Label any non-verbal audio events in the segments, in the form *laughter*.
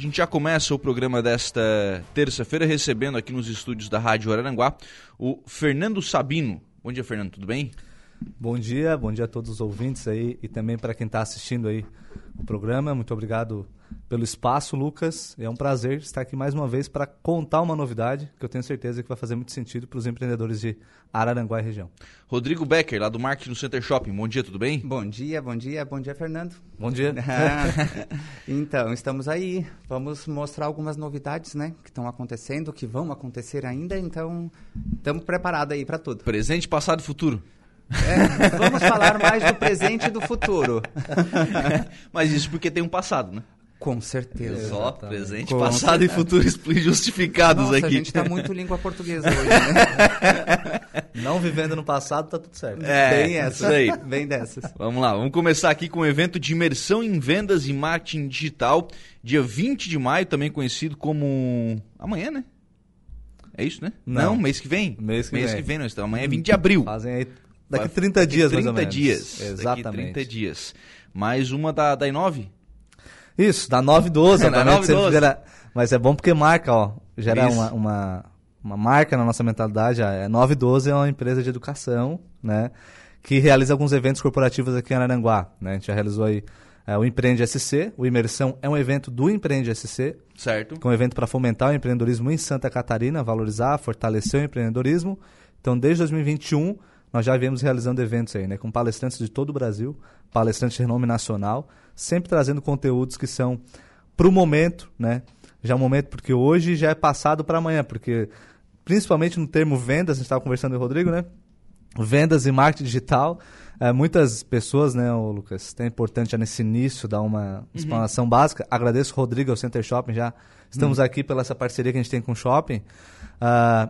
A gente já começa o programa desta terça-feira recebendo aqui nos estúdios da Rádio Araranguá o Fernando Sabino. Bom dia, Fernando, tudo bem? Bom dia, bom dia a todos os ouvintes aí e também para quem está assistindo aí o programa. Muito obrigado pelo espaço, Lucas. É um prazer estar aqui mais uma vez para contar uma novidade que eu tenho certeza que vai fazer muito sentido para os empreendedores de Araranguá e região. Rodrigo Becker, lá do Marketing no Center Shopping. Bom dia, tudo bem? Bom dia, bom dia, bom dia, Fernando. Bom dia. *laughs* então, estamos aí. Vamos mostrar algumas novidades, né, que estão acontecendo, que vão acontecer ainda. Então, estamos preparados aí para tudo. Presente, passado e futuro. É, vamos falar mais do presente e do futuro. *laughs* Mas isso porque tem um passado, né? Com certeza. Só presente, Com passado certeza. e futuro justificados Nossa, aqui. A gente está muito língua portuguesa hoje, né? *laughs* Não vivendo no passado, tá tudo certo. É, bem essa. aí. Bem dessas. Vamos lá, vamos começar aqui com o um evento de imersão em vendas e marketing digital, dia 20 de maio, também conhecido como amanhã, né? É isso, né? Não, Não mês que vem. Mês que mês vem. que vem, não estamos. Amanhã é 20 de abril. Fazem aí daqui 30 dias, daqui 30 mais ou menos. dias. Exatamente. Daqui 30 dias. Mais uma da, da Inove? Isso, da 912, É, *laughs* da 912. Gera, mas é bom porque marca, ó. Gera uma, uma, uma marca na nossa mentalidade. É 912 é uma empresa de educação, né? Que realiza alguns eventos corporativos aqui em Araranguá. Né? A gente já realizou aí é, o Empreende SC. O Imersão é um evento do Empreende SC. Certo. Que é um evento para fomentar o empreendedorismo em Santa Catarina, valorizar, fortalecer o empreendedorismo. Então, desde 2021, nós já viemos realizando eventos aí, né? Com palestrantes de todo o Brasil, palestrantes de renome nacional, sempre trazendo conteúdos que são para o momento, né? Já é um momento, porque hoje já é passado para amanhã, porque principalmente no termo vendas, a gente estava conversando com o Rodrigo, né? Vendas e marketing digital. É, muitas pessoas, né, Lucas, é importante já nesse início dar uma explanação Uhum. básica. Agradeço o Rodrigo ao Center Shopping já. Estamos Uhum. aqui pela essa parceria que a gente tem com o shopping. Ah,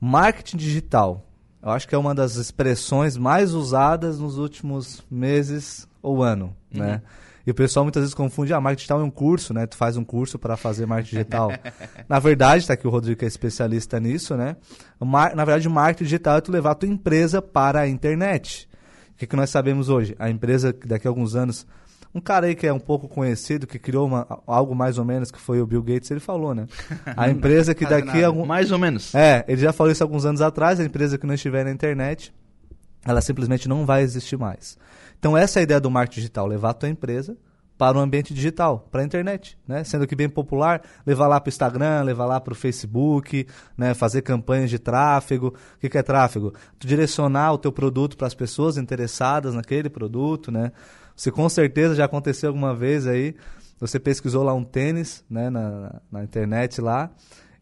marketing digital. Eu acho que é uma das expressões mais usadas nos últimos meses ou ano, Uhum. né? E o pessoal muitas vezes confunde, ah, marketing digital é um curso, né? Tu faz um curso para fazer marketing digital. *laughs* Na verdade, está aqui o Rodrigo que é especialista nisso, né? Mar- Na verdade, marketing digital é tu levar a tua empresa para a internet. O que, que nós sabemos hoje? A empresa daqui a alguns anos um cara aí que é um pouco conhecido, que criou uma- algo mais ou menos, que foi o Bill Gates, ele falou, né? A *laughs* empresa que daqui a algum, Mais ou menos. é, ele já falou isso alguns anos atrás, a empresa que não estiver na internet, ela simplesmente não vai existir mais. Então essa é a ideia do marketing digital, levar a tua empresa para o ambiente digital, para a internet, né? Sendo que bem popular, levar lá para o Instagram, levar lá para o Facebook, né? fazer campanhas de tráfego. O que, que é tráfego? Tu direcionar o teu produto para as pessoas interessadas naquele produto, né? Se com certeza já aconteceu alguma vez aí, você pesquisou lá um tênis, né, na, na internet lá,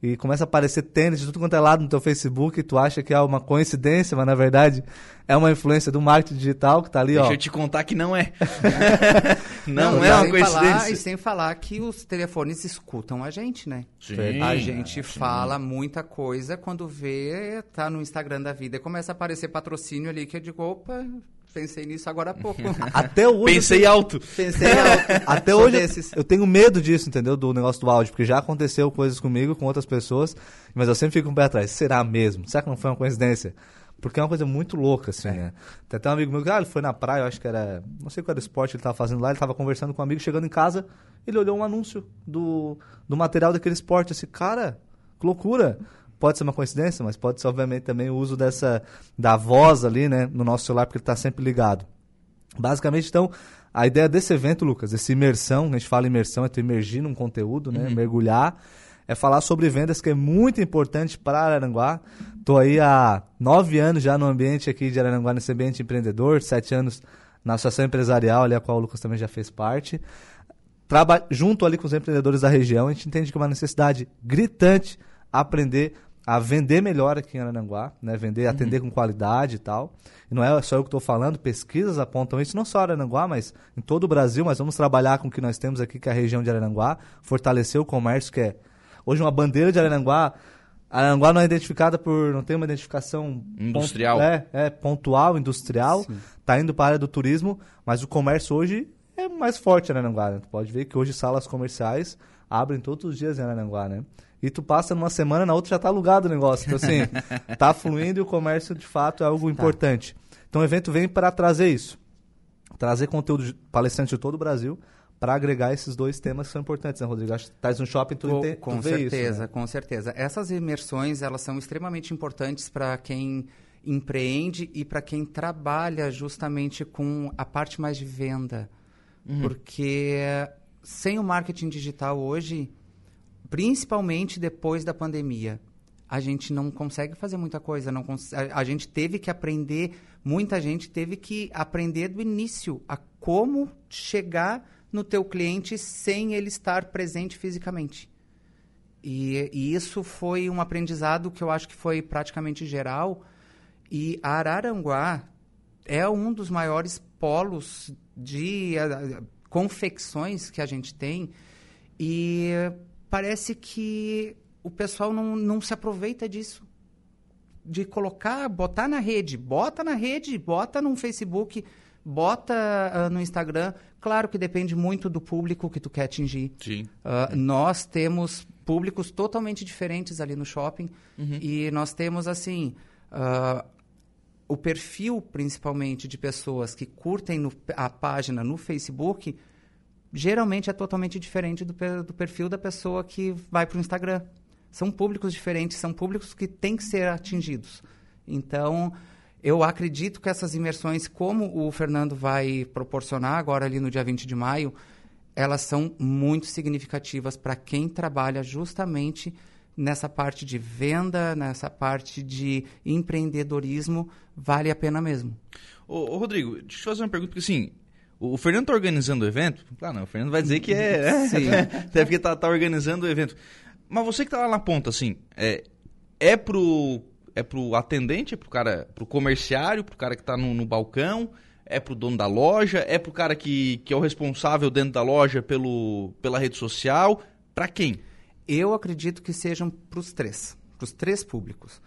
e começa a aparecer tênis de tudo quanto é lado no teu Facebook, e tu acha que é uma coincidência, mas na verdade é uma influência do marketing digital que tá ali, Deixa ó. eu te contar que não é. *laughs* não, Não, é uma sem falar- coincidência. e sem falar que os telefones escutam a gente, né? Sim. A gente fala muita coisa quando vê, tá no Instagram da vida e começa a aparecer patrocínio ali que eu digo, opa, pensei nisso agora há pouco. *laughs* Até hoje. Pensei alto. pensei alto. *laughs* Até Sou hoje desses. eu tenho medo disso, entendeu? Do negócio do áudio, porque já aconteceu coisas comigo, com outras pessoas, mas eu sempre fico um pé atrás. Será mesmo? Será que não foi uma coincidência? Porque é uma coisa muito louca, assim, né? Tem até um amigo meu que, ah, ele foi na praia, eu acho que era. Não sei qual era o esporte que ele tava fazendo lá, ele tava conversando com um amigo, chegando em casa, ele olhou um anúncio do, do material daquele esporte. Assim, cara, que loucura! Pode ser uma coincidência, mas pode ser, obviamente, também o uso dessa. da voz ali, né, no nosso celular, porque ele tá sempre ligado. Basicamente, então, a ideia desse evento, Lucas, esse imersão, a gente fala imersão, é tu imergir num conteúdo, né? Mergulhar, é falar sobre vendas, que é muito importante para Araranguá. Tô aí há nove anos já no ambiente aqui de Araranguá, nesse ambiente empreendedor, sete anos na associação empresarial, ali a qual o Lucas também já fez parte. Traba junto ali com os empreendedores da região, a gente entende que é uma necessidade gritante aprender a vender melhor aqui em Araranguá, né? Vender, atender com qualidade e tal. E não é só eu que estou falando, pesquisas apontam isso, não só Araranguá, mas em todo o Brasil, mas vamos trabalhar com o que nós temos aqui, que é a região de Araranguá, fortalecer o comércio, que é hoje uma bandeira de Araranguá. Araranguá não é identificada por, não tem uma identificação Industrial. pon- é, é pontual, industrial, tá indo para a área do turismo, mas o comércio hoje é mais forte em Araranguá, né? Tu pode ver que hoje salas comerciais abrem todos os dias em Araranguá, né? E tu passa numa semana, na outra já tá alugado o negócio. Então, assim, *laughs* tá fluindo e o comércio, de fato, é algo importante. Então, o evento vem para trazer isso. Trazer conteúdo de palestrantes de todo o Brasil para agregar esses dois temas que são importantes, né, Rodrigo? Acho que estás no shopping, tu, com, ente- tu com certeza, isso, né? com certeza. Essas imersões, elas são extremamente importantes para quem empreende e para quem trabalha justamente com a parte mais de venda. Porque sem o marketing digital hoje, principalmente depois da pandemia, a gente não consegue fazer muita coisa. Não a, a gente teve que aprender, muita gente teve que aprender do início a como chegar no teu cliente sem ele estar presente fisicamente. E, e isso foi um aprendizado que eu acho que foi praticamente geral. E a Araranguá é um dos maiores polos de ah, confecções que a gente tem. E parece que o pessoal não, não se aproveita disso. De colocar, botar na rede, bota na rede, bota no Facebook, bota ah, no Instagram. Claro que depende muito do público que tu quer atingir. Sim. Ah, nós temos públicos totalmente diferentes ali no shopping e nós temos assim ah, o perfil principalmente de pessoas que curtem no- a página no Facebook geralmente é totalmente diferente do, do perfil da pessoa que vai para o Instagram. São públicos diferentes, são públicos que têm que ser atingidos. Então, eu acredito que essas imersões, como o Fernando vai proporcionar agora ali no dia 20 de maio, elas são muito significativas para quem trabalha justamente nessa parte de venda, nessa parte de empreendedorismo, vale a pena mesmo. Ô, ô, Rodrigo, deixa eu fazer uma pergunta, porque assim, o, Fernando tá organizando o evento. Claro, não, o Fernando vai dizer que é. *laughs* Sim. *laughs* Até porque tá, tá organizando o evento. Mas você que tá lá na ponta, assim, é, é pro. É pro atendente, é pro cara, pro comerciário, pro cara que tá no, no balcão, é pro dono da loja, é pro cara que, que é o responsável dentro da loja pelo, pela rede social. Pra quem? Eu acredito que sejam para os três, para os três públicos.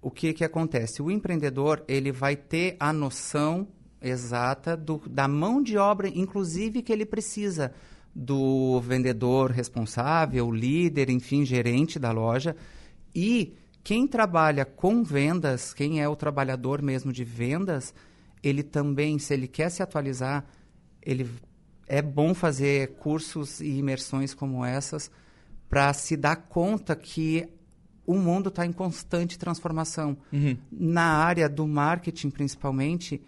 O que que acontece? O empreendedor ele vai ter a noção exata do, da mão de obra, inclusive que ele precisa do vendedor responsável, líder, enfim, gerente da loja. E quem trabalha com vendas, quem é o trabalhador mesmo de vendas, ele também, se ele quer se atualizar, ele é bom fazer cursos e imersões como essas para se dar conta que o mundo está em constante transformação. Na área do marketing, principalmente,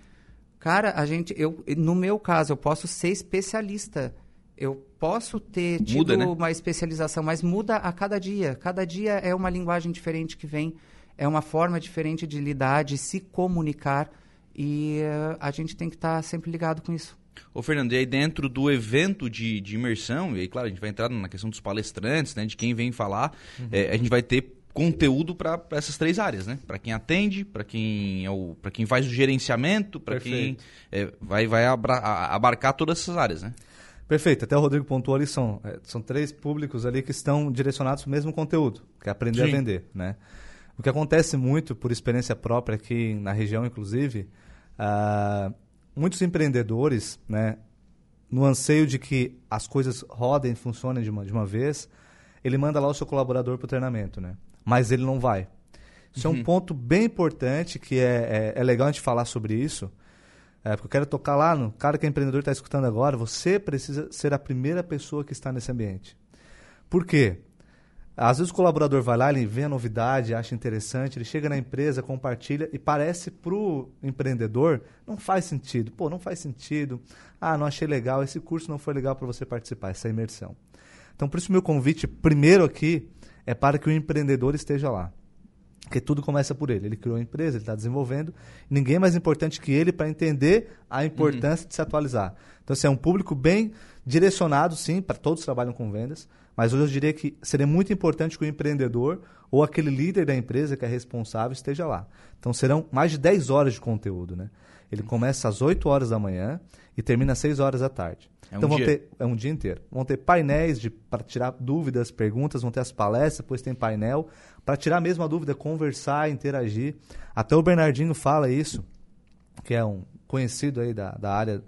cara, a gente, eu, no meu caso, eu posso ser especialista. Eu posso ter tido Muda, né? uma especialização, mas muda a cada dia. Cada dia é uma linguagem diferente que vem, é uma forma diferente de lidar, de se comunicar. E eh, a gente tem que estar sempre ligado com isso. Ô, Fernando, e aí dentro do evento de, de imersão, e aí, claro, a gente vai entrar na questão dos palestrantes, né, de quem vem falar, é, a gente vai ter conteúdo para essas três áreas, né? Para quem atende, para quem é o, para quem faz o gerenciamento, para quem é, vai vai abra- a- abarcar todas essas áreas, né? Perfeito, até o Rodrigo pontuou ali, são, é, são três públicos ali que estão direcionados para o mesmo conteúdo, que é aprender Sim. a vender, né? O que acontece muito, por experiência própria aqui na região, inclusive, ah, muitos empreendedores, né, no anseio de que as coisas rodem, funcionem de uma, de uma vez, ele manda lá o seu colaborador para o treinamento, né? Mas ele não vai. Isso é um ponto bem importante, que é, é, é legal a gente falar sobre isso, é, porque eu quero tocar lá no cara que é empreendedor está escutando agora, você precisa ser a primeira pessoa que está nesse ambiente. Por quê? Às vezes o colaborador vai lá, ele vê a novidade, acha interessante, ele chega na empresa, compartilha e parece pro empreendedor não faz sentido. Pô, não faz sentido. Ah, não achei legal, esse curso não foi legal para você participar, essa imersão. Então, por isso meu convite primeiro aqui é para que o empreendedor esteja lá. Porque tudo começa por ele. Ele criou a empresa, ele está desenvolvendo. Ninguém é mais importante que ele para entender a importância de se atualizar. Então, assim, é um público bem direcionado, sim, para todos que trabalham com vendas. Mas hoje eu diria que seria muito importante que o empreendedor ou aquele líder da empresa que é responsável esteja lá. Então, serão mais de 10 horas de conteúdo, né? Ele começa às 8 horas da manhã e termina às 6 horas da tarde. É um então, vão dia. ter é um dia inteiro. Vão ter painéis para tirar dúvidas, perguntas, vão ter as palestras, depois tem painel para tirar mesmo a dúvida, conversar, interagir. Até o Bernardinho fala isso, que é um conhecido aí da, da área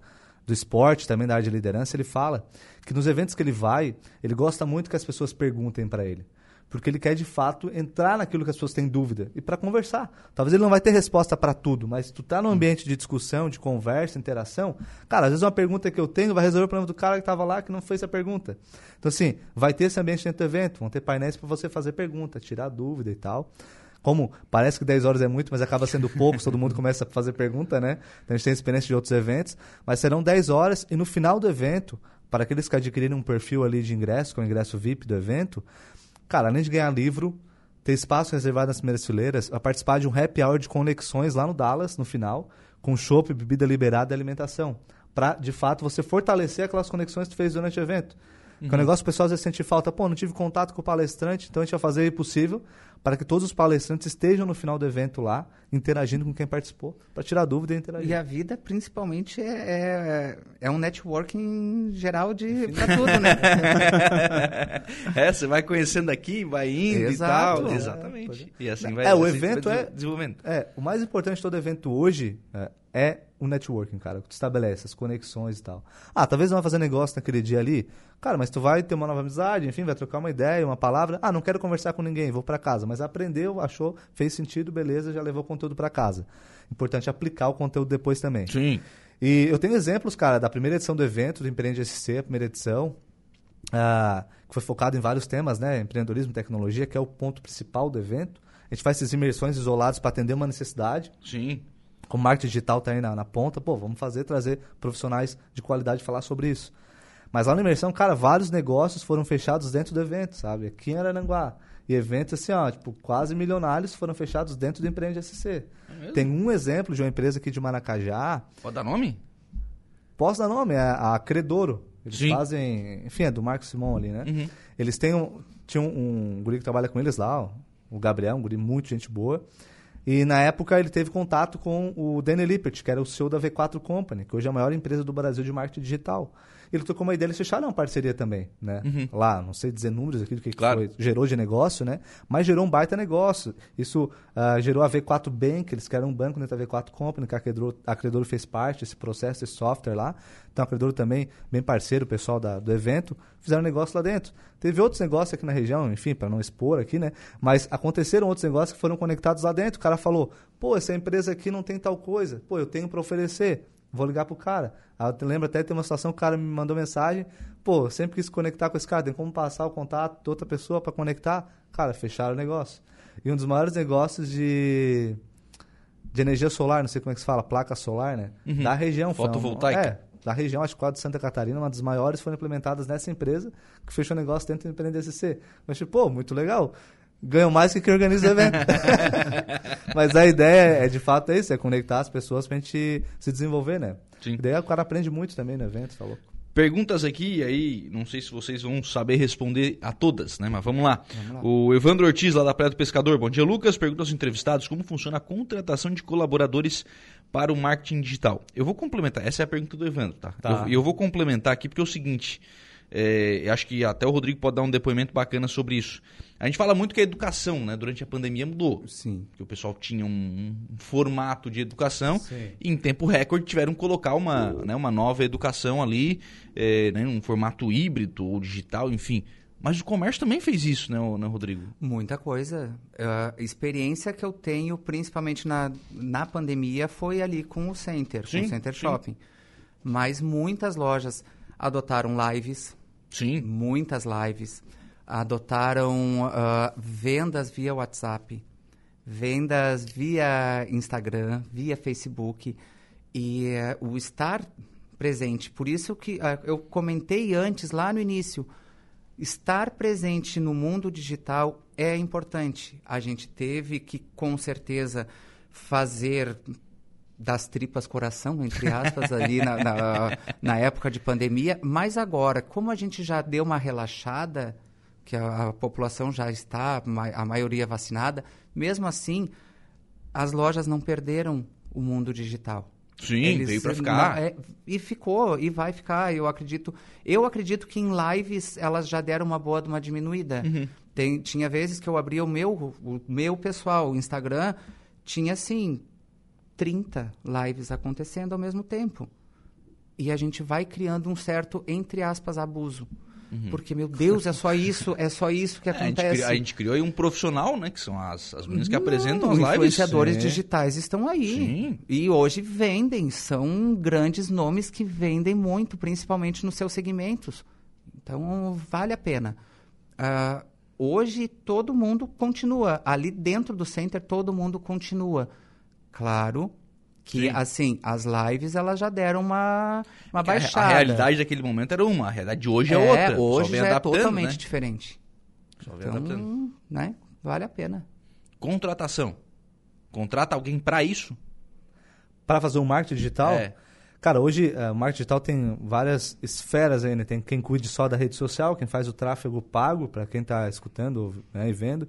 do esporte, também da área de liderança, ele fala que nos eventos que ele vai, ele gosta muito que as pessoas perguntem para ele porque ele quer de fato entrar naquilo que as pessoas têm dúvida e para conversar. Talvez ele não vai ter resposta para tudo, mas tu tá num ambiente de discussão, de conversa, interação, cara, às vezes uma pergunta que eu tenho vai resolver o problema do cara que estava lá que não fez a pergunta. Então assim, vai ter esse ambiente dentro do evento, vão ter painéis para você fazer pergunta, tirar dúvida e tal. Como parece que 10 horas é muito, mas acaba sendo pouco, todo mundo começa a fazer pergunta, né? Então a gente tem experiência de outros eventos, mas serão 10 horas e no final do evento, para aqueles que adquirirem um perfil ali de ingresso, com o ingresso VIP do evento, Cara, além de ganhar livro, ter espaço reservado nas primeiras fileiras, vai participar de um happy hour de conexões lá no Dallas, no final, com chopp, bebida liberada e alimentação. Para, de fato, você fortalecer aquelas conexões que tu fez durante o evento. Uhum. Que é um negócio que o pessoal às vezes sente falta. Pô, não tive contato com o palestrante, então a gente vai fazer o possível para que todos os palestrantes estejam no final do evento lá, interagindo com quem participou, para tirar dúvida e interagir. E a vida, principalmente, é, é, é um networking geral de para tudo, né? *laughs* é, você vai conhecendo aqui, vai indo Exato. e tal. É, Exatamente. É. E assim vai. É, o evento é desenvolvimento. É, o mais importante de todo evento hoje é, é o networking, cara, que tu estabelece, as conexões e tal. Ah, talvez não vai fazer negócio naquele dia ali. Cara, mas tu vai ter uma nova amizade, enfim, vai trocar uma ideia, uma palavra. Ah, não quero conversar com ninguém, vou para casa. Mas aprendeu, achou, fez sentido, beleza, já levou o conteúdo para casa. Importante aplicar o conteúdo depois também. Sim. E eu tenho exemplos, cara, da primeira edição do evento, do Empreende SC, a primeira edição, ah, que foi focado em vários temas, né? Empreendedorismo e tecnologia, que é o ponto principal do evento. A gente faz essas imersões isoladas para atender uma necessidade. Sim como marketing digital está aí na, na, ponta, pô, vamos fazer, trazer profissionais de qualidade falar sobre isso. Mas lá na imersão, cara, vários negócios foram fechados dentro do evento, sabe? Aqui em Arananguá. E eventos assim, ó, tipo, quase milionários foram fechados dentro do Empreende SC. É Tem um exemplo de uma empresa aqui de Maracajá. Pode dar nome? Posso dar nome, é a Credoro. Eles Sim. fazem, enfim, é do Marcos Simon ali, né? Uhum. Eles têm um, tinham um, um guri que trabalha com eles lá, ó, o Gabriel, um guri muito gente boa. E na época ele teve contato com o Danny Lippert, que era o CEO da V4 Company, que hoje é a maior empresa do Brasil de marketing digital ele tocou uma ideia, eles fecharam uma parceria também, né? Uhum. Lá, não sei dizer números aqui do que, claro. foi, gerou de negócio, né? Mas gerou um baita negócio. Isso uh, gerou a V4 Bank, eles querem um banco dentro da V4 Company, que a Credor, a fez parte desse processo, esse software lá. Então a Credor também, bem parceiro, o pessoal da, do evento, fizeram negócio lá dentro. Teve outros negócios aqui na região, enfim, para não expor aqui, né? Mas aconteceram outros negócios que foram conectados lá dentro. O cara falou, pô, essa empresa aqui não tem tal coisa, pô, eu tenho para oferecer. Vou ligar pro cara. Aí eu lembro até de ter uma situação, o cara me mandou mensagem, pô, sempre quis conectar com esse cara, tem como passar o contato de outra pessoa para conectar? Cara, fecharam o negócio. E um dos maiores negócios de, de energia solar, não sei como é que se fala, placa solar, né? Uhum. Da região. Fotovoltaica. É, da região, acho que quase de Santa Catarina, uma das maiores foram implementadas nessa empresa, que fechou o negócio dentro do Empreender SC. Eu achei, pô, muito legal ganham mais que quem organiza o evento. *laughs* Mas a ideia é, de fato, é isso, é conectar as pessoas pra gente se desenvolver, né? Sim. E daí o cara aprende muito também no evento, tá louco. Perguntas aqui, aí não sei se vocês vão saber responder a todas, né? Mas vamos lá. Vamos lá. O Evandro Ortiz, lá da Praia do Pescador. Bom dia, Lucas. Pergunta aos entrevistados como funciona a contratação de colaboradores para o marketing digital. Eu vou complementar, essa é a pergunta do Evandro, tá? tá. Eu, eu vou complementar aqui porque é o seguinte, é, acho que até o Rodrigo pode dar um depoimento bacana sobre isso. A gente fala muito que a educação, né, durante a pandemia mudou. Sim. Que o pessoal tinha um, um formato de educação Sim. e em tempo recorde tiveram que colocar uma, né, uma nova educação ali, é, né, um formato híbrido ou digital, enfim. Mas o comércio também fez isso, né, né Rodrigo? Muita coisa. A uh, experiência que eu tenho, principalmente na, na pandemia, foi ali com o Center, sim, com o Center sim. Shopping. Mas muitas lojas adotaram lives, Sim. Muitas lives. Adotaram uh, vendas via WhatsApp, vendas via Instagram, via Facebook. E uh, o estar presente. Por isso que uh, eu comentei antes, lá no início, estar presente no mundo digital é importante. A gente teve que, com certeza, fazer das tripas coração, entre aspas, ali na, na, na, época de pandemia. Mas agora, como a gente já deu uma relaxada, que a, a, população já está, a maioria vacinada, mesmo assim, as lojas não perderam o mundo digital. Sim, Eles, veio para ficar. É, e ficou, e vai ficar, eu acredito. Eu acredito que em lives elas já deram uma boa uma diminuída. Uhum. Tem, tinha vezes que eu abria o meu, o meu pessoal, o Instagram, tinha assim, 30 lives acontecendo ao mesmo tempo. e a gente vai criando um certo, entre aspas, abuso. Porque, meu Deus, é só isso, é só isso que *laughs* É, a, gente acontece. criou, a gente criou aí um profissional, né? Que são as, as meninas que Não, apresentam as os lives. influenciadores É. digitais estão aí. Sim. E hoje vendem, são grandes nomes que vendem muito, principalmente nos seus segmentos. Então, vale a pena. Ah, hoje, todo mundo continua. Ali dentro do center, todo mundo continua. Claro que, Sim. assim, as lives, elas já deram uma, uma Que a- baixada. A, realidade daquele momento era uma, a realidade de hoje é, outra. Só Hoje vem já é adaptando, totalmente né? diferente. Só vem adaptando. Então, né, vale a pena. Contratação. Contrata alguém pra isso? Para fazer um marketing digital, É. cara, hoje eh, o marketing digital tem várias esferas aí, né? Tem quem cuide só da rede social, quem faz o tráfego pago, para quem está escutando né, e vendo.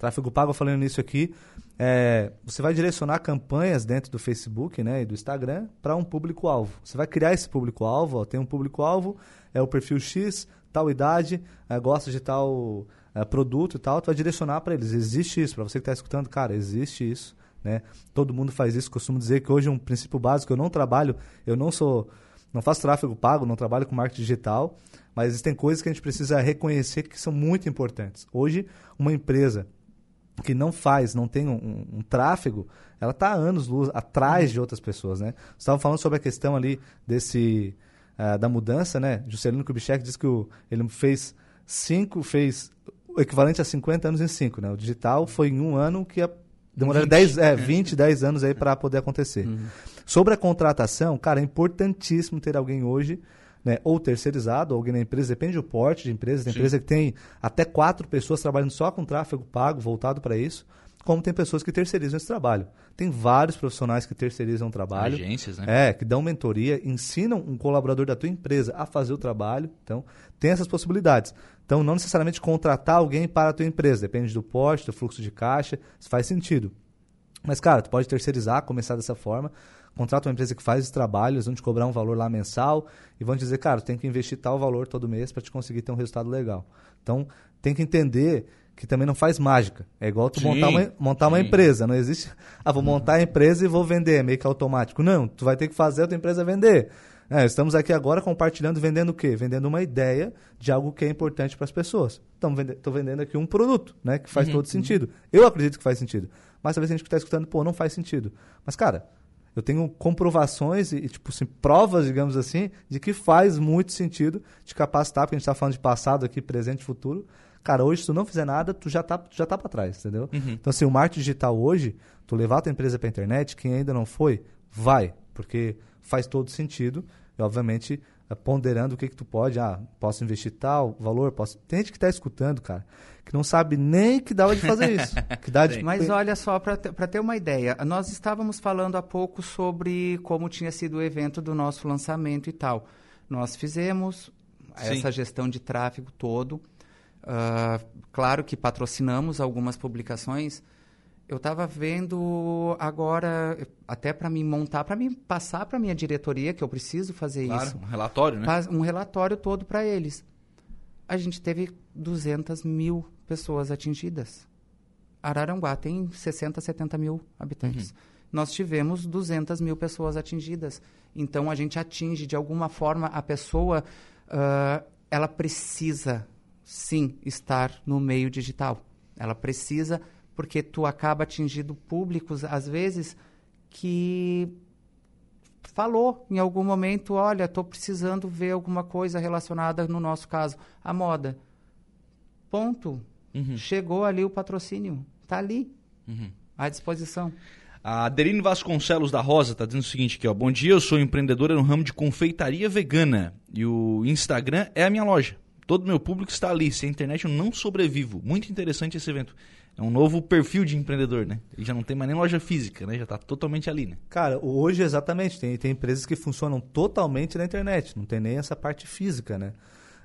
Tráfego pago, falando nisso aqui, é, você vai direcionar campanhas dentro do Facebook né, e do Instagram para um público-alvo. Você vai criar esse público-alvo, tem um público-alvo, é o perfil X, tal idade, eh, gosta de tal eh, produto e tal, tu vai direcionar para eles. Existe isso, para você que está escutando, cara, existe isso. Né? Todo mundo faz isso. Costumo dizer que hoje um princípio básico, eu não trabalho, eu não sou, não faço tráfego pago, não trabalho com marketing digital, mas existem coisas que a gente precisa reconhecer que são muito importantes. Hoje, uma empresa que não faz, não tem um, um- um tráfego, ela está há anos luz atrás de outras pessoas, né? Você estava falando sobre a questão ali desse ah, da mudança, né? Juscelino Kubitschek disse que o- ele fez cinco, fez o equivalente a 50 anos em cinco, né? O digital foi em um ano que ia demorar 10, é, 20, 10 anos aí para poder acontecer. Sobre a contratação, cara, é importantíssimo ter alguém hoje, né, ou terceirizado, ou alguém na empresa, depende do porte de empresa, tem Sim. empresa que tem até quatro pessoas trabalhando só com tráfego pago, voltado para isso, como tem pessoas que terceirizam esse trabalho. Tem vários profissionais que terceirizam o trabalho. Agências, né? É, que dão mentoria, ensinam um colaborador da tua empresa a fazer o trabalho. Então, tem essas possibilidades. Então, não necessariamente contratar alguém para a tua empresa. Depende do porte, do fluxo de caixa. Isso faz sentido. Mas, cara, tu pode terceirizar, começar dessa forma. Contrata uma empresa que faz esse trabalho, eles vão te cobrar um valor lá mensal e vão te dizer, cara, tem que investir tal valor todo mês para te conseguir ter um resultado legal. Então, tem que entender que também não faz mágica. É igual tu Sim, montar, uma, montar uma empresa. Não existe, ah, vou montar a empresa e vou vender, é meio que automático. Não, tu vai ter que fazer a tua empresa vender. É, estamos aqui agora compartilhando, vendendo o quê? Vendendo uma ideia de algo que é importante para as pessoas. Estou vendendo aqui um produto, né? Que faz todo sentido. Eu acredito que faz sentido. Mas talvez a gente que está escutando, pô, não faz sentido. Mas, cara, eu tenho comprovações e, tipo assim, provas, digamos assim, de que faz muito sentido te capacitar, porque a gente está falando de passado aqui, presente e futuro. Cara, hoje, se tu não fizer nada, tu já tá, tu já tá para trás, entendeu? Então, assim, o marketing digital hoje, tu levar a tua empresa para internet, quem ainda não foi, vai, porque faz todo sentido. E, obviamente, ponderando o que que tu pode, ah, posso investir tal valor, posso... Tem gente que está escutando, cara, que não sabe nem que dá de fazer isso. *laughs* Que dá de... Mas olha só, para ter uma ideia, nós estávamos falando há pouco sobre como tinha sido o evento do nosso lançamento e tal. Nós fizemos Sim. essa gestão de tráfego todo. Ah, claro que patrocinamos algumas publicações. Eu estava vendo agora, até para me montar, para me passar para minha diretoria, que eu preciso fazer Claro, isso um relatório, né? um relatório todo para eles. A gente teve 200 mil pessoas atingidas. Araranguá tem 60, 70 mil habitantes. Nós tivemos 200 mil pessoas atingidas. Então, a gente atinge, de alguma forma, a pessoa, ah, ela precisa, sim, estar no meio digital. Ela precisa, porque tu acaba atingindo públicos, às vezes, que falou em algum momento, olha, estou precisando ver alguma coisa relacionada, no nosso caso, à moda. Ponto. Uhum. Chegou ali o patrocínio. Está ali, à disposição. A Adeline Vasconcelos da Rosa tá dizendo o seguinte aqui, ó. Bom dia, eu sou empreendedora no ramo de confeitaria vegana e o Instagram é a minha loja. Todo meu público está ali. Sem a internet eu não sobrevivo. Muito interessante esse evento. É um novo perfil de empreendedor, né? E já não tem mais nem loja física, né? Já tá totalmente ali, né? Cara, hoje exatamente, tem, tem empresas que funcionam totalmente na internet, não tem nem essa parte física, né?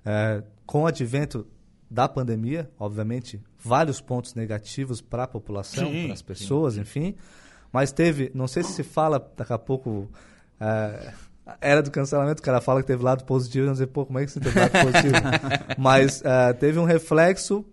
É, com o advento da pandemia, obviamente, vários pontos negativos para a população, Sim, para as pessoas, enfim. Mas teve, não sei se se fala daqui a pouco, é, era do cancelamento, o cara fala que teve lado positivo, não sei, pô, como é que você teve lado positivo? *laughs* Mas é, teve um reflexo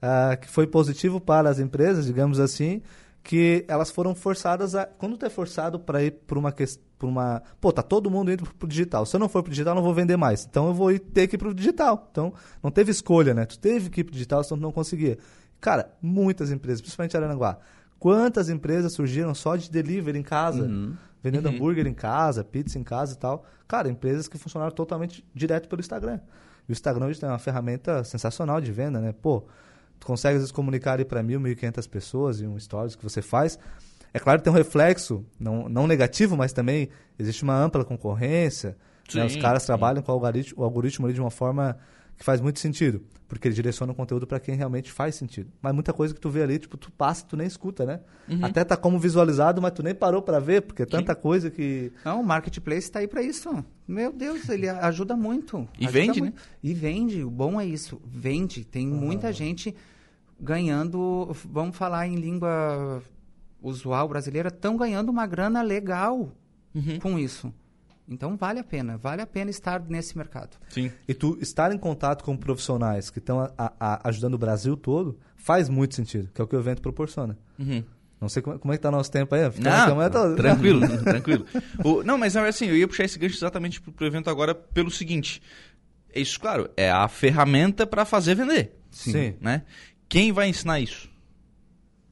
ah, que foi positivo para as empresas, digamos assim, que elas foram forçadas a. Quando tu é forçado para ir para uma questão. Uma... Pô, tá todo mundo indo pro digital. Se eu não for pro digital, eu não vou vender mais. Então eu vou ter que ir pro digital. Então, não teve escolha, né? Tu teve que ir pro digital, senão tu não conseguia. Cara, muitas empresas, principalmente Aranguá. Quantas empresas surgiram só de delivery em casa? Uhum. Vendendo Uhum. hambúrguer em casa, pizza em casa e tal. Cara, empresas que funcionaram totalmente direto pelo Instagram. E o Instagram hoje tem uma ferramenta sensacional de venda, né? Pô, tu consegue às vezes comunicar ali para mil, mil e quinhentas pessoas em um stories que você faz. É claro que tem um reflexo, não, não negativo, mas também existe uma ampla concorrência. né? Os Sim, caras sim. trabalham com o algoritmo, o algoritmo ali de uma forma que faz muito sentido. Porque ele direciona o conteúdo para quem realmente faz sentido. Mas muita coisa que tu vê ali, tipo, tu passa e tu nem escuta, né? Uhum. Até tá como visualizado, mas tu nem parou para ver, porque é tanta coisa que... Não, o marketplace está aí para isso. Meu Deus, ele ajuda muito. E Ajuda vende, muito. E vende. O bom é isso. Vende. Tem muita gente ganhando. Vamos falar em língua usual brasileira, estão ganhando uma grana legal Uhum. com isso. Então vale a pena. Vale a pena estar nesse mercado. Sim. E tu estar em contato com profissionais que estão ajudando o Brasil todo faz muito sentido, que é o que o evento proporciona. Uhum. Não sei como, como é que tá o nosso tempo aí. Não, toda. tranquilo, *laughs* tranquilo. O- não, mas assim, eu ia puxar esse gancho exatamente pro, pro evento agora pelo seguinte. É isso, claro, é a ferramenta para fazer vender, Sim. né? Quem vai ensinar isso?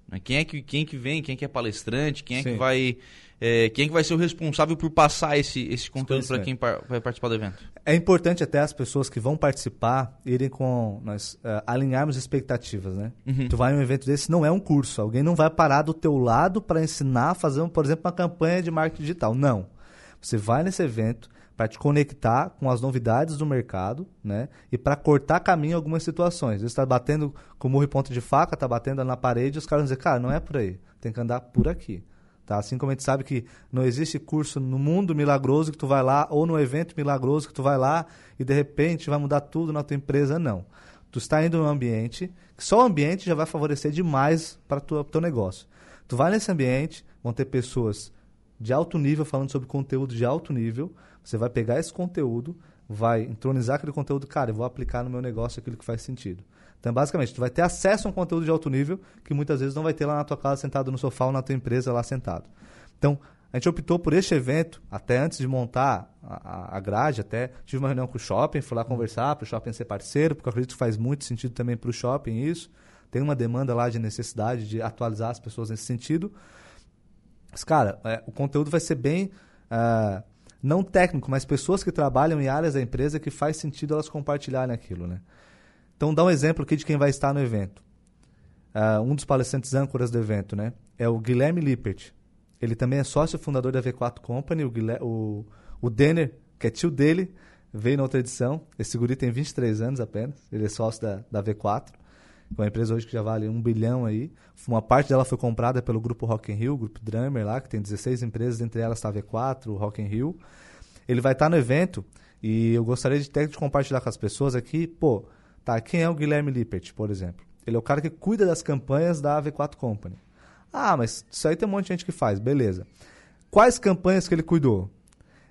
Né? Quem é que, quem que vem, quem é que é palestrante, quem é que Sim. vai... é, quem é que vai ser o responsável por passar esse, esse conteúdo para quem par- vai participar do evento? É importante até as pessoas que vão participar irem com nós eh, alinharmos expectativas, né? Uhum. Tu vai em um evento desse, não é um curso. Alguém não vai parar do teu lado para ensinar a fazer, por exemplo, uma campanha de marketing digital. Não. Você vai nesse evento para te conectar com as novidades do mercado, né? E para cortar caminho em algumas situações. Você está batendo com murro e ponta de faca, está batendo na parede, e os caras vão dizer, cara, não é por aí. Tem que andar por aqui. Tá? Assim como a gente sabe que não existe curso no mundo milagroso que tu vai lá, ou no evento milagroso que tu vai lá e de repente vai mudar tudo na tua empresa, não. Tu está indo num ambiente que só o ambiente já vai favorecer demais para o teu negócio. Tu vai nesse ambiente, vão ter pessoas de alto nível falando sobre conteúdo de alto nível. Você vai pegar esse conteúdo, vai entronizar aquele conteúdo, cara, eu vou aplicar no meu negócio aquilo que faz sentido. Então, basicamente, tu vai ter acesso a um conteúdo de alto nível que muitas vezes não vai ter lá na tua casa sentado no sofá ou na tua empresa lá sentado. Então, a gente optou por este evento, até antes de montar a, a- grade, até tive uma reunião com o shopping, fui lá conversar para o shopping ser parceiro, porque eu acredito que faz muito sentido também para o shopping isso. Tem uma demanda lá de necessidade de atualizar as pessoas nesse sentido. Mas, cara, é, o conteúdo vai ser bem. ah, não técnico, mas pessoas que trabalham em áreas da empresa que faz sentido elas compartilharem aquilo, né? Então, dá um exemplo aqui de quem vai estar no evento. Ah, um dos palestrantes âncoras do evento, né? É o Guilherme Lippert. Ele também é sócio fundador da V4 Company. O, o, o Denner, que é tio dele, veio na outra edição. Esse guri tem 23 anos apenas. Ele é sócio da, da V4. É uma empresa hoje que já vale um bilhão aí. Uma parte dela foi comprada pelo grupo Rock in Rio, grupo Drummer lá, que tem 16 empresas, entre elas está a V4, o Rock in Rio. Ele vai estar no evento e eu gostaria de até de compartilhar com as pessoas aqui, pô, tá, quem é o Guilherme Lippert, por exemplo? Ele é o cara que cuida das campanhas da V4 Company. Ah, mas isso aí tem um monte de gente que faz, beleza. Quais campanhas que ele cuidou?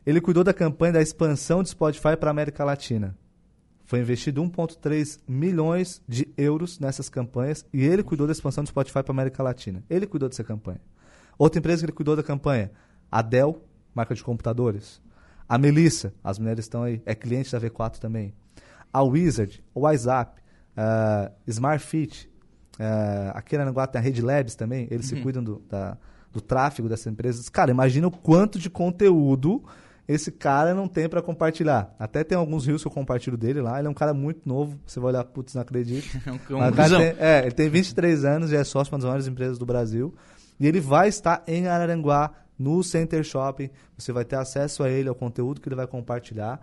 Ele cuidou da campanha da expansão de Spotify para América Latina. Foi investido 1,3 milhões de euros nessas campanhas e ele cuidou da expansão do Spotify para a América Latina. Ele cuidou dessa campanha. Outra empresa que ele cuidou da campanha, a Dell, marca de computadores. A Melissa, as mulheres estão aí, é cliente da V4 também. A Wizard, o WhatsApp, a Smartfit, uh, aqui na Aranguá tem a Rede Labs também, eles se cuidam do, da- do tráfego dessas empresas. Cara, imagina o quanto de conteúdo esse cara não tem para compartilhar. Até tem alguns rios que eu compartilho dele lá. Ele é um cara muito novo. Você vai olhar, putz, não acredito. *laughs* É um, Mas tem- é, ele tem 23 anos e é sócio de uma das maiores empresas do Brasil. E ele vai estar em Araranguá, no Center Shopping. Você vai ter acesso a ele, ao conteúdo que ele vai compartilhar.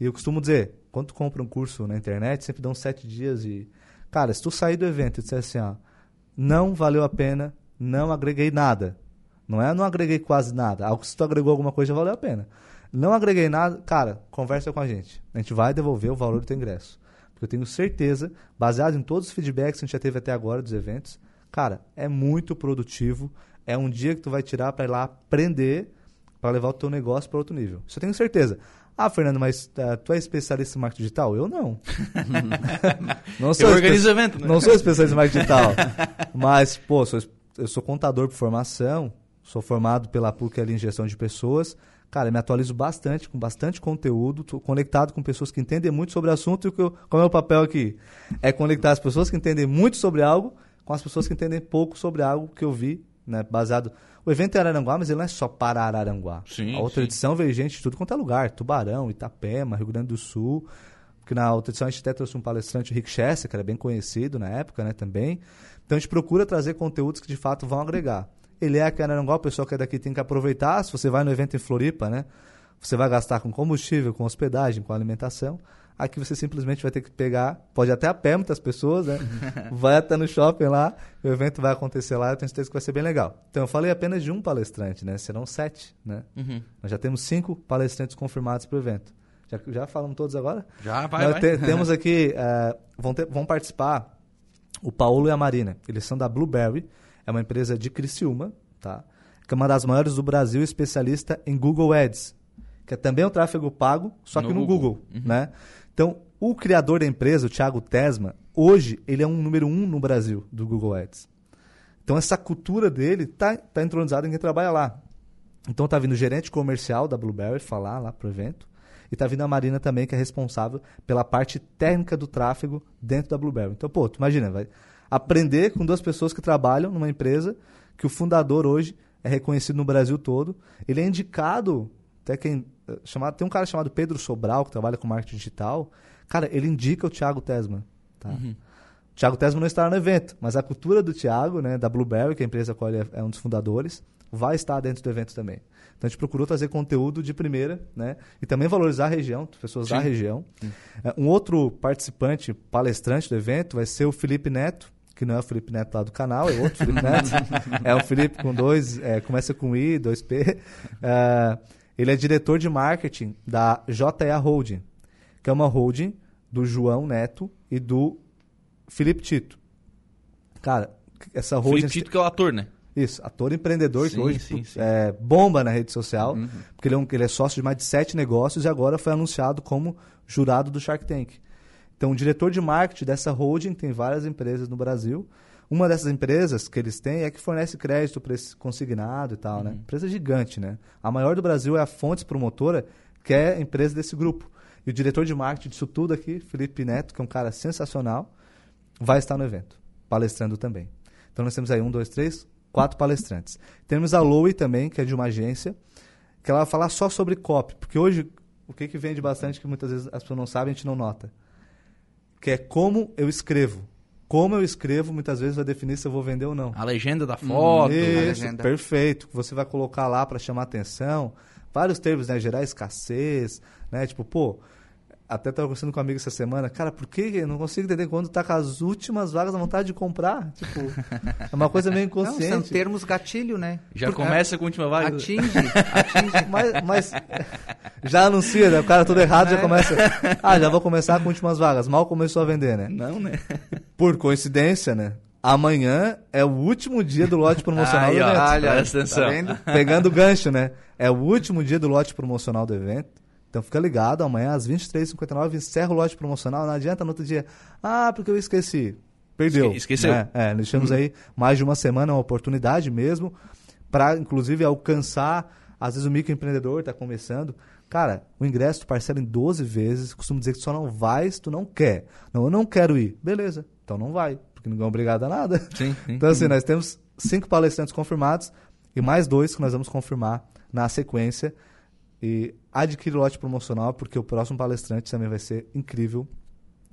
E eu costumo dizer, quando tu compra um curso na internet, sempre dão sete dias e... Cara, se tu sair do evento e disser assim, ó, não valeu a pena, não agreguei nada. Não é não agreguei quase nada. Algo se tu agregou alguma coisa já valeu a pena. Não agreguei nada, cara, conversa com a gente. A gente vai devolver o valor do teu ingresso. Porque eu tenho certeza, baseado em todos os feedbacks que a gente já teve até agora dos eventos, cara, é muito produtivo. É um dia que tu vai tirar para ir lá aprender para levar o teu negócio para outro nível. Isso eu tenho certeza. Ah, Fernando, mas ah, tu é especialista em marketing digital? Eu não. *laughs* não Eu espe- organizo evento, né? Não sou especialista em marketing digital. mas, pô, sou eu sou contador por formação, sou formado pela PUC ali em gestão de pessoas. Cara, eu me atualizo bastante, com bastante conteúdo, estou conectado com pessoas que entendem muito sobre o assunto e que eu, qual é o meu papel aqui? É conectar as pessoas que entendem muito sobre algo com as pessoas que entendem pouco sobre algo que eu vi, né, baseado... O evento é Araranguá, mas ele não é só para Araranguá. Sim, a outra sim. edição veio gente de tudo quanto é lugar, Tubarão, Itapema, Rio Grande do Sul, porque na outra edição a gente até trouxe um palestrante, o Rick Chester, que era bem conhecido na época, né, também. Então a gente procura trazer conteúdos que de fato vão agregar. Ele é Araranguá, o pessoal que é daqui tem que aproveitar. Se você vai no evento em Floripa, né, você vai gastar com combustível, com hospedagem, com alimentação. Aqui você simplesmente vai ter que pegar, pode até a pé muitas pessoas, né? *laughs* vai até no shopping lá, o evento vai acontecer lá, eu tenho certeza que vai ser bem legal. Então eu falei apenas de um palestrante, né? Serão sete, né? Uhum. Nós já temos cinco palestrantes confirmados para o evento. Já, já falamos todos agora? Já vai, Nós vai. te- *laughs* temos aqui, eh, vão, ter- vão participar o Paulo e a Marina. Eles são da Blueberry, é uma empresa de Criciúma, tá? que é uma das maiores do Brasil, especialista em Google Ads, que é também um tráfego pago, só que No no Google. Google, né? Então, o criador da empresa, o Thiago Tesma, hoje ele é um número um no Brasil do Google Ads. Então, essa cultura dele tá, tá entronizada em quem trabalha lá. Então, tá vindo o gerente comercial da Blueberry falar lá pro evento. E tá vindo a Marina também, que é responsável pela parte técnica do tráfego dentro da Blueberry. Então, pô, tu imagina, vai aprender com duas pessoas que trabalham numa empresa que o fundador hoje é reconhecido no Brasil todo. Ele é indicado, até quem. eh, Chamado, tem um cara chamado Pedro Sobral, que trabalha com marketing digital. Cara, ele indica o Thiago Tesman. Tá? O Thiago Tesman não estará no evento, mas a cultura do Thiago, né, da Blueberry, que é a empresa a qual ele é- é um dos fundadores, vai estar dentro do evento também. Então a gente procurou trazer conteúdo de primeira, né? E também valorizar a região, pessoas da Sim. região. É, Um outro participante, palestrante do evento, vai ser o Felipe Neto, que não é o Felipe Neto lá do canal, é outro Felipe Neto. *laughs* é o Felipe com dois, é, começa com I, dois P. É, ele é diretor de marketing da JA Holding, que é uma holding do João Neto e do Felipe Tito. Cara, essa holding. Felipe Tito, que é o ator, né? Isso, ator empreendedor que Sim, hoje sim, sim. É, bomba na rede social, Uhum. porque ele é, um- ele é sócio de mais de sete negócios e agora foi anunciado como jurado do Shark Tank. Então, o diretor de marketing dessa holding tem várias empresas no Brasil. Uma dessas empresas que eles têm é que fornece crédito para esse consignado e tal, Uhum. né? Empresa gigante, né? A maior do Brasil é a Fontes Promotora, que é a empresa desse grupo. E o diretor de marketing disso tudo aqui, Felipe Neto, que é um cara sensacional, vai estar no evento, palestrando também. Então nós temos aí um, dois, três, quatro palestrantes. Temos a Lowe também, que é de uma agência, que ela vai falar só sobre copy, porque hoje o que, que vende bastante que muitas vezes as pessoas não sabem, a gente não nota, que é como eu escrevo. Como eu escrevo muitas vezes vai definir se eu vou vender ou não. A legenda da foto. Isso. Isso, legenda. perfeito. Você vai colocar lá para chamar atenção. Vários termos, né? Gerar escassez, né? Tipo, pô, até estava conversando com um amigo essa semana. Cara, por que eu não consigo entender quando tá com as últimas vagas da vontade de comprar? Tipo, *laughs* é uma coisa meio Não, são inconsciente. termos gatilho, né? Já Porque começa com a última vaga. Atinge, *laughs* atinge. mas, mas *laughs* já anuncia, né? O cara todo errado já começa. Ah, já vou começar com últimas vagas. Mal começou a vender, né? Não, né? Por coincidência, né? Amanhã é o último dia do lote promocional Aí, do evento. Olha, Presta atenção. Tá vendo? Pegando o gancho, né? É o último dia do lote promocional do evento. Então fica ligado, amanhã às 23h59 encerra o lote promocional. Não adianta no outro dia. Ah, porque eu esqueci. Perdeu. Esque- esqueceu. né? É, deixamos aí mais de uma semana, uma oportunidade mesmo, para inclusive alcançar. Às vezes o microempreendedor está começando. Cara, o ingresso tu parcela em 12 vezes. Costumo dizer que tu só não vai se tu não quer. Não, eu não quero ir. Beleza, então não vai, porque ninguém é obrigado a nada. Sim, sim. *laughs* Então, assim, nós temos cinco palestrantes confirmados e mais dois que nós vamos confirmar na sequência. E adquire o lote promocional, porque o próximo palestrante também vai ser incrível.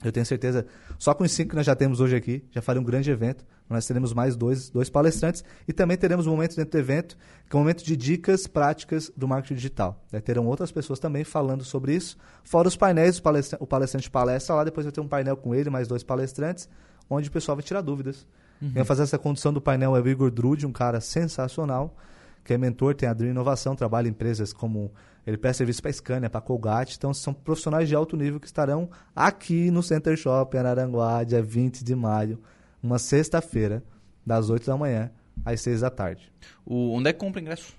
Eu tenho certeza, só com os cinco que nós já temos hoje aqui, já faria um grande evento. Nós teremos mais dois, dois palestrantes e também teremos um momento dentro do evento, que é um momento de dicas práticas do marketing digital. Terão outras pessoas também falando sobre isso, fora os painéis, o palestra- o palestrante palestra lá, depois vai ter um painel com ele, mais dois palestrantes, onde o pessoal vai tirar dúvidas. Quem vai fazer essa condução do painel é o Igor Drude, um cara sensacional, que é mentor, tem a Dream Inovação, trabalha em empresas como. Ele presta serviço para Scania, para Colgate, então são profissionais de alto nível que estarão aqui no Center Shopping Araranguá, dia 20 de maio, uma sexta-feira, das 8 da manhã às 6 da tarde. O, onde é que compra ingresso?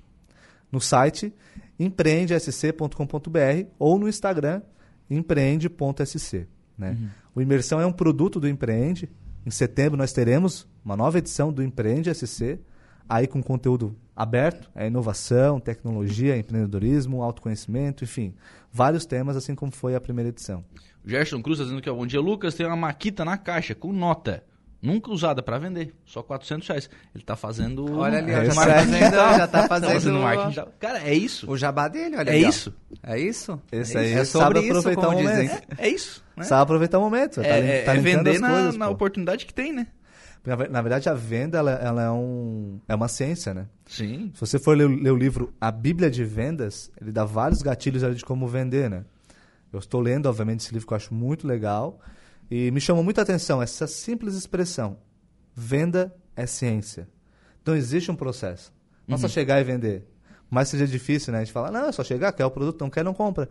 No site empreendesc.com.br ou no Instagram empreende.sc. Né? O Imersão é um produto do Empreende. Em setembro nós teremos uma nova edição do Empreende SC. Aí com conteúdo aberto, é inovação, tecnologia, empreendedorismo, autoconhecimento, enfim, vários temas, assim como foi a primeira edição. O Gerson Cruz tá dizendo que ó, bom dia, Lucas. Tem uma maquita na caixa com nota. Nunca usada para vender, só 400 reais. Ele tá fazendo. Olha ali, É, já, isso tá é. fazendo, já tá Tá fazendo, fazendo marketing. da- Cara, é isso. o jabá dele, olha É ali, ó. isso. É isso? Esse é, aí é sabe sobre isso, aproveitar o momento. É isso. Né? Sabe aproveitar o momento, tá, É, é- tá é linkando vender as na, coisas, na oportunidade que tem, né? Na, ver- na verdade, a venda ela, ela é, um, é uma ciência, né? Sim. Se você for ler, o- ler o livro A Bíblia de Vendas, ele dá vários gatilhos ali de como vender, né? Eu estou lendo, obviamente, esse livro que eu acho muito legal e me chamou muita atenção essa simples expressão: venda é ciência. Então existe um processo. Não é só chegar e vender. Mas seja difícil, né? A gente fala, não, é só chegar, quer o produto, não quer, não compra.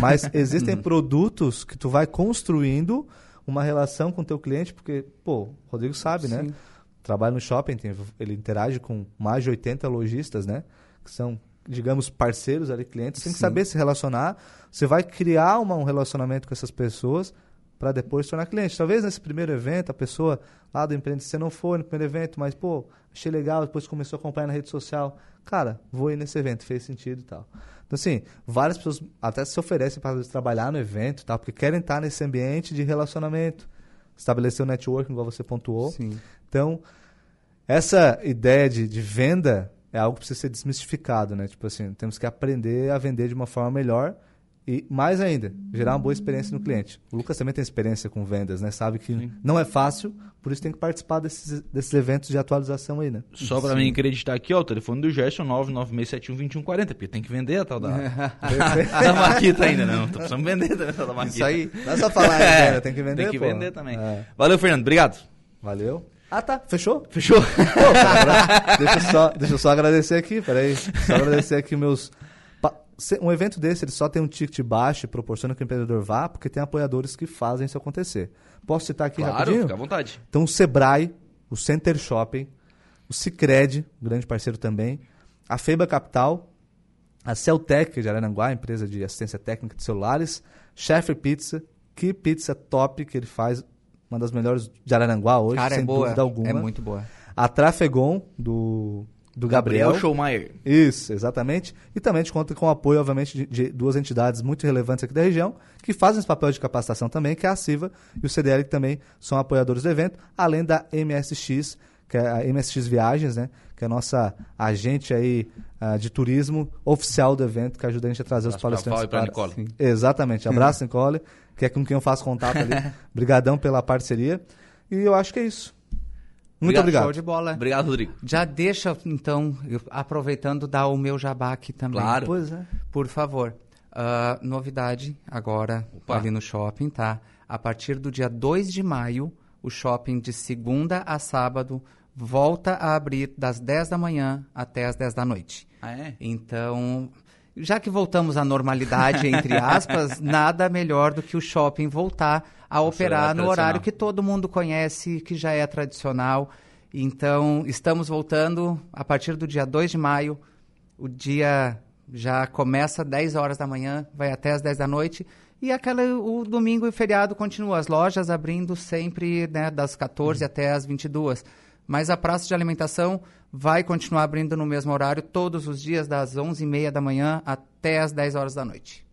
Mas *laughs* existem produtos que tu vai construindo uma relação com o teu cliente, porque, pô, o Rodrigo sabe, né? Sim. Trabalha no shopping, tem- ele interage com mais de 80 lojistas, né? Que são, digamos, parceiros ali, clientes. Tem que Sim. saber se relacionar. Você vai criar uma- um relacionamento com essas pessoas para depois se tornar cliente. Talvez nesse primeiro evento, a pessoa lá do empreendimento, você não foi no primeiro evento, mas, pô, achei legal, depois começou a acompanhar na rede social. Cara, vou ir nesse evento, fez sentido e tal. Então, assim, várias pessoas até se oferecem para trabalhar no evento tal, porque querem estar nesse ambiente de relacionamento. Estabelecer o networking, igual você pontuou. Sim. Então, essa ideia de, de venda é algo que precisa ser desmistificado, né? Tipo assim, temos que aprender a vender de uma forma melhor e, mais ainda, gerar uma boa experiência no cliente. O Lucas também tem experiência com vendas, né? Sabe que não é fácil, por isso tem que participar desses, desses eventos de atualização aí, né? Só pra mim acreditar aqui, ó, o telefone do Gerson 996712140, porque tem que vender a tal da, *laughs* da maquita ainda, né? Não, tô precisando vender também a tal da maquita. Isso aí. Não é só falar, É, né? tem que vender, Tem que pô. vender também. É. Valeu, Fernando. Obrigado. Valeu. Ah, tá. Fechou? Fechou? Pô, cara, deixa, eu só, deixa eu só agradecer aqui, peraí. Só agradecer aqui meus. Um evento desse, ele só tem um ticket baixo e proporciona que o empreendedor vá, porque tem apoiadores que fazem isso acontecer. Posso citar aqui claro, rapidinho? fica à vontade. Então, o Sebrae, o Center Shopping, o Cicred, grande parceiro também, a Feiba Capital, a Celtec de Araranguá, empresa de assistência técnica de celulares, Chef Pizza, que pizza top que ele faz, uma das melhores de Araranguá hoje, Cara, sem é boa. dúvida alguma. É muito boa. A Trafegon, do, do Gabriel. Gabriel Showmaier. Isso, exatamente. E também a gente conta com o apoio, obviamente, de, de duas entidades muito relevantes aqui da região, que fazem esse papel de capacitação também, que é a CIVA e o CDL, que também são apoiadores do evento, além da MSX, que é a MSX Viagens, né? Que é a nossa agente aí ah, de turismo oficial do evento, que ajuda a gente a trazer os palestrantes e pra Nicole. Sim. Exatamente. Abraço, Nicole, que é com quem eu faço contato ali. *laughs* Obrigadão pela parceria. E eu acho que é isso. Muito obrigado. Show de bola. Obrigado, Rodrigo. Já deixa, então, eu- aproveitando, dar o meu jabá aqui também. Claro. Pois é. Por favor. Ah, novidade agora Opa. ali no shopping, tá? A partir do dia 2 de maio, o shopping de segunda a sábado volta a abrir das 10 da manhã até as 10 da noite. Ah, é? Então, já que voltamos à normalidade, entre aspas, *laughs* nada melhor do que o shopping voltar a operar horário no horário que todo mundo conhece, que já é tradicional. Então, estamos voltando a partir do dia 2 de maio. O dia já começa às 10 horas da manhã, vai até às 10 da noite. E aquela, o domingo e o feriado continua. As lojas abrindo sempre né, das 14 até as 22. Mas a praça de alimentação vai continuar abrindo no mesmo horário todos os dias, das 11h30 da manhã até as 10 horas da noite.